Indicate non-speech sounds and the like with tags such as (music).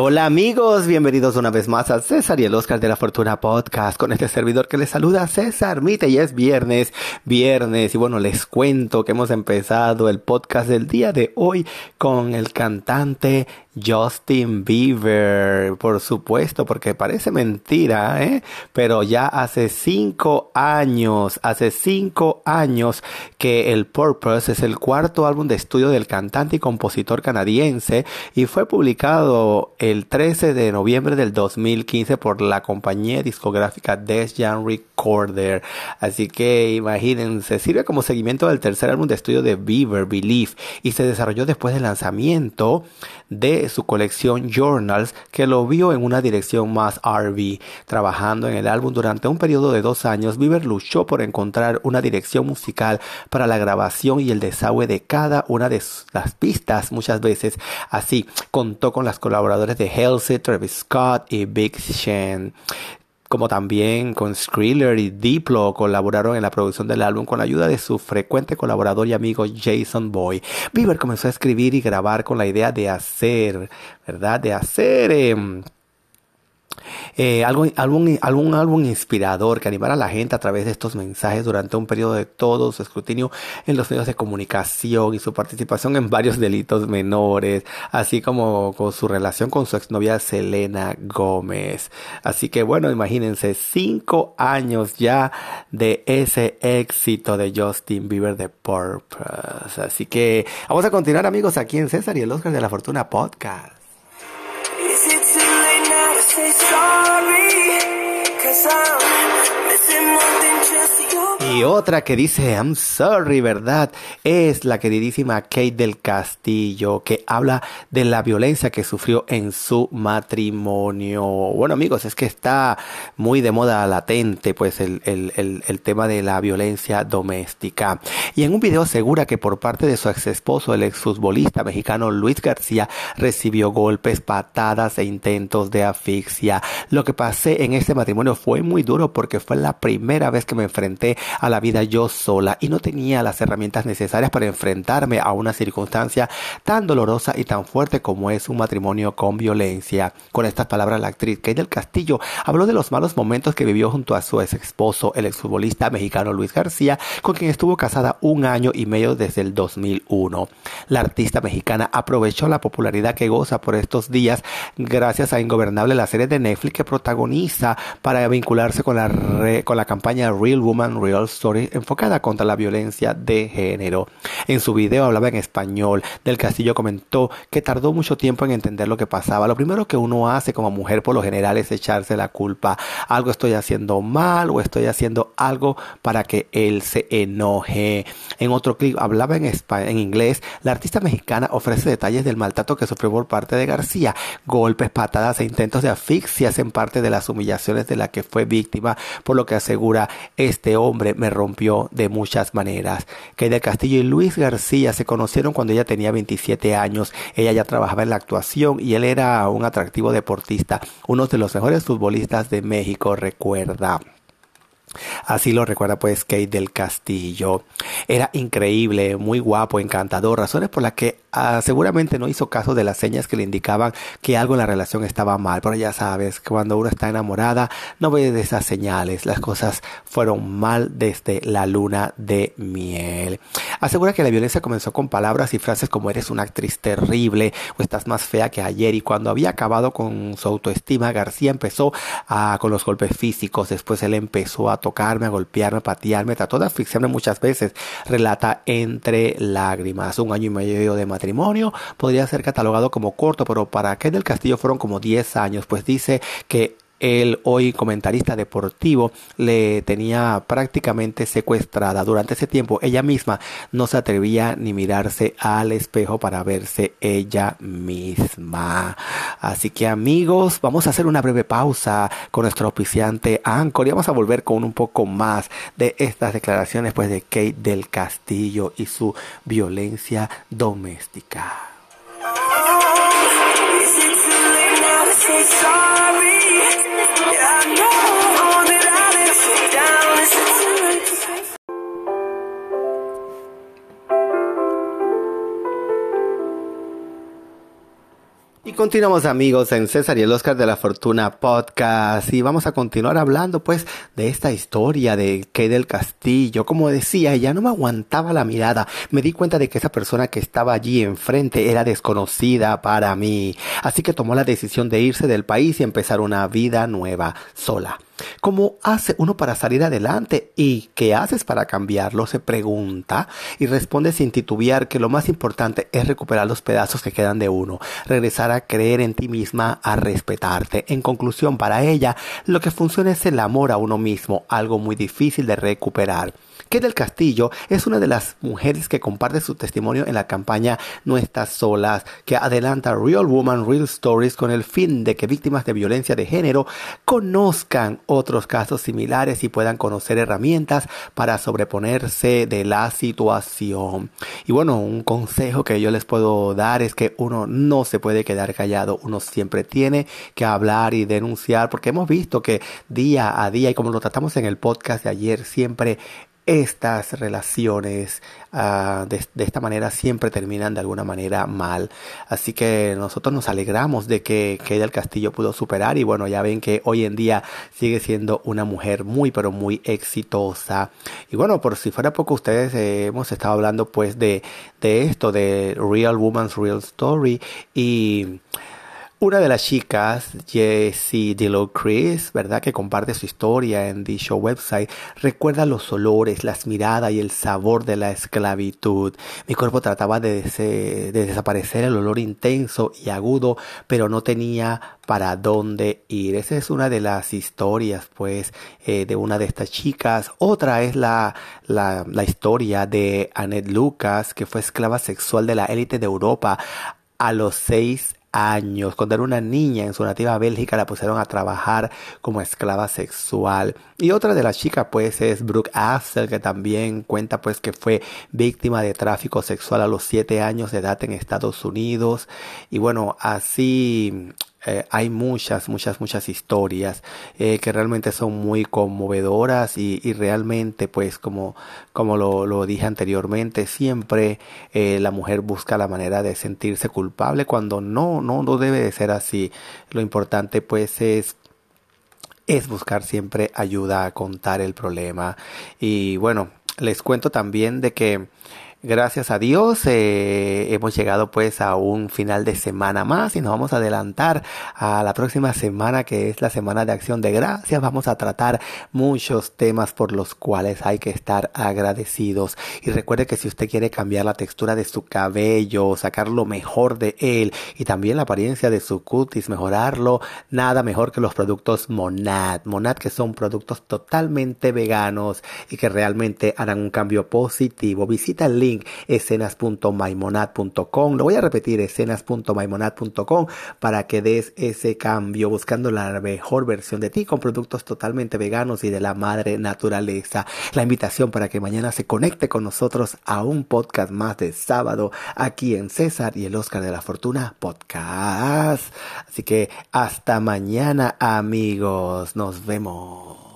Hola amigos, bienvenidos una vez más a César y el Oscar de la Fortuna Podcast con este servidor que les saluda César Mite y es viernes, viernes. Y bueno les cuento que hemos empezado el podcast del día de hoy con el cantante Justin Bieber, por supuesto, porque parece mentira, ¿eh? Pero ya hace cinco años, hace cinco años que el Purpose es el cuarto álbum de estudio del cantante y compositor canadiense y fue publicado el 13 de noviembre del 2015 por la compañía discográfica Death Recorder. Así que imagínense, sirve como seguimiento del tercer álbum de estudio de Bieber, Believe, y se desarrolló después del lanzamiento de su colección Journals, que lo vio en una dirección más RB. Trabajando en el álbum durante un periodo de dos años, Bieber luchó por encontrar una dirección musical para la grabación y el desagüe de cada una de las pistas. Muchas veces así contó con las colaboradores de Halsey, Travis Scott y Big Sean como también con Skriller y Diplo colaboraron en la producción del álbum con la ayuda de su frecuente colaborador y amigo Jason Boy. Bieber comenzó a escribir y grabar con la idea de hacer, ¿verdad? De hacer... Em, eh, algún, algún, algún álbum inspirador que animara a la gente a través de estos mensajes durante un periodo de todo su escrutinio en los medios de comunicación y su participación en varios (laughs) delitos menores, así como con su relación con su exnovia Selena Gómez. Así que bueno, imagínense, cinco años ya de ese éxito de Justin Bieber de Purpose. Así que vamos a continuar amigos aquí en César y el Oscar de la Fortuna Podcast. Otra que dice I'm sorry, ¿verdad? Es la queridísima Kate del Castillo, que habla de la violencia que sufrió en su matrimonio. Bueno, amigos, es que está muy de moda latente, pues, el, el, el, tema de la violencia doméstica. Y en un video asegura que por parte de su ex esposo, el exfutbolista mexicano Luis García, recibió golpes, patadas e intentos de asfixia. Lo que pasé en este matrimonio fue muy duro porque fue la primera vez que me enfrenté a la vida yo sola y no tenía las herramientas necesarias para enfrentarme a una circunstancia tan dolorosa y tan fuerte como es un matrimonio con violencia. Con estas palabras, la actriz Kate Castillo habló de los malos momentos que vivió junto a su ex esposo, el exfutbolista mexicano Luis García, con quien estuvo casada un año y medio desde el 2001. La artista mexicana aprovechó la popularidad que goza por estos días gracias a Ingobernable, la serie de Netflix que protagoniza para vincularse con la, con la campaña Real Woman Real Enfocada contra la violencia de género. En su video hablaba en español. Del Castillo comentó que tardó mucho tiempo en entender lo que pasaba. Lo primero que uno hace como mujer por lo general es echarse la culpa. Algo estoy haciendo mal o estoy haciendo algo para que él se enoje. En otro clip hablaba en, inglés. La artista mexicana ofrece detalles del maltrato que sufrió por parte de García. Golpes, patadas e intentos de asfixia en parte de las humillaciones de la que fue víctima, por lo que asegura este hombre me rompió de muchas maneras. Que de Castillo y Luis García se conocieron cuando ella tenía 27 años. Ella ya trabajaba en la actuación y él era un atractivo deportista, uno de los mejores futbolistas de México, recuerda. Así lo recuerda pues Kate del Castillo. Era increíble, muy guapo, encantador, razones por las que ah, seguramente no hizo caso de las señas que le indicaban que algo en la relación estaba mal. Pero ya sabes, cuando uno está enamorada no ve de esas señales. Las cosas fueron mal desde la luna de miel. Asegura que la violencia comenzó con palabras y frases como eres una actriz terrible o estás más fea que ayer. Y cuando había acabado con su autoestima, García empezó a, con los golpes físicos. Después él empezó a tocarme, a golpearme, a patearme, trató de asfixiarme muchas veces. Relata entre lágrimas. Un año y medio de matrimonio podría ser catalogado como corto, pero para Ken del Castillo fueron como 10 años, pues dice que el hoy comentarista deportivo le tenía prácticamente secuestrada. Durante ese tiempo ella misma no se atrevía ni mirarse al espejo para verse ella misma. Así que amigos, vamos a hacer una breve pausa con nuestro auspiciante Anchor y vamos a volver con un poco más de estas declaraciones pues de Kate del Castillo y su violencia doméstica. Continuamos amigos en César y el Oscar de la Fortuna podcast y vamos a continuar hablando pues de esta historia de Kay del Castillo. Como decía, ella no me aguantaba la mirada. Me di cuenta de que esa persona que estaba allí enfrente era desconocida para mí. Así que tomó la decisión de irse del país y empezar una vida nueva, sola. ¿Cómo hace uno para salir adelante? ¿Y qué haces para cambiarlo? Se pregunta y responde sin titubear que lo más importante es recuperar los pedazos que quedan de uno, regresar a creer en ti misma, a respetarte. En conclusión, para ella, lo que funciona es el amor a uno mismo, algo muy difícil de recuperar. Kate del Castillo es una de las mujeres que comparte su testimonio en la campaña No estás solas, que adelanta Real Woman, Real Stories con el fin de que víctimas de violencia de género conozcan otros casos similares y puedan conocer herramientas para sobreponerse de la situación. Y bueno, un consejo que yo les puedo dar es que uno no se puede quedar callado, uno siempre tiene que hablar y denunciar, porque hemos visto que día a día, y como lo tratamos en el podcast de ayer, siempre estas relaciones de, de, esta manera siempre terminan de alguna manera mal. Así que nosotros nos alegramos de que Kay del Castillo pudo superar y bueno, ya ven que hoy en día sigue siendo una mujer muy pero muy exitosa. Y bueno, por si fuera poco, ustedes eh, hemos estado hablando pues de, de esto, de Real Woman's Real Story y una de las chicas, Jessie Dillow Chris, ¿verdad? Que comparte su historia en Show website, recuerda los olores, las miradas y el sabor de la esclavitud. Mi cuerpo trataba de, de desaparecer el olor intenso y agudo, pero no tenía para dónde ir. Esa es una de las historias, pues, eh, de una de estas chicas. Otra es la historia de Annette Lucas, que fue esclava sexual de la élite de Europa a los seis años. Cuando era una niña en su nativa Bélgica la pusieron a trabajar como esclava sexual. Y otra de las chicas pues es Brooke Astor que también cuenta pues que fue víctima de tráfico sexual a los siete años de edad en Estados Unidos. Y bueno, así eh, hay muchas, muchas, muchas historias eh, que realmente son muy conmovedoras y, realmente, pues, como, como lo, lo dije anteriormente, siempre eh, la mujer busca la manera de sentirse culpable cuando no, no, no debe de ser así. Lo importante, pues, es es buscar siempre ayuda a contar el problema. Y bueno, les cuento también de que Gracias a Dios eh, hemos llegado pues a un final de semana más y nos vamos a adelantar a la próxima semana que es la semana de acción de gracias. Vamos a tratar muchos temas por los cuales hay que estar agradecidos. Y recuerde que si usted quiere cambiar la textura de su cabello, sacar lo mejor de él y también la apariencia de su cutis, mejorarlo, nada mejor que los productos Monad. Monad que son productos totalmente veganos y que realmente harán un cambio positivo. Visita el link escenas.maimonad.com. Lo voy a repetir, escenas.maimonad.com para que des ese cambio buscando la mejor versión de ti con productos totalmente veganos y de la madre naturaleza. La invitación para que mañana se conecte con nosotros a un podcast más de sábado aquí en César y el Oscar de la Fortuna podcast. Así que hasta mañana amigos, nos vemos.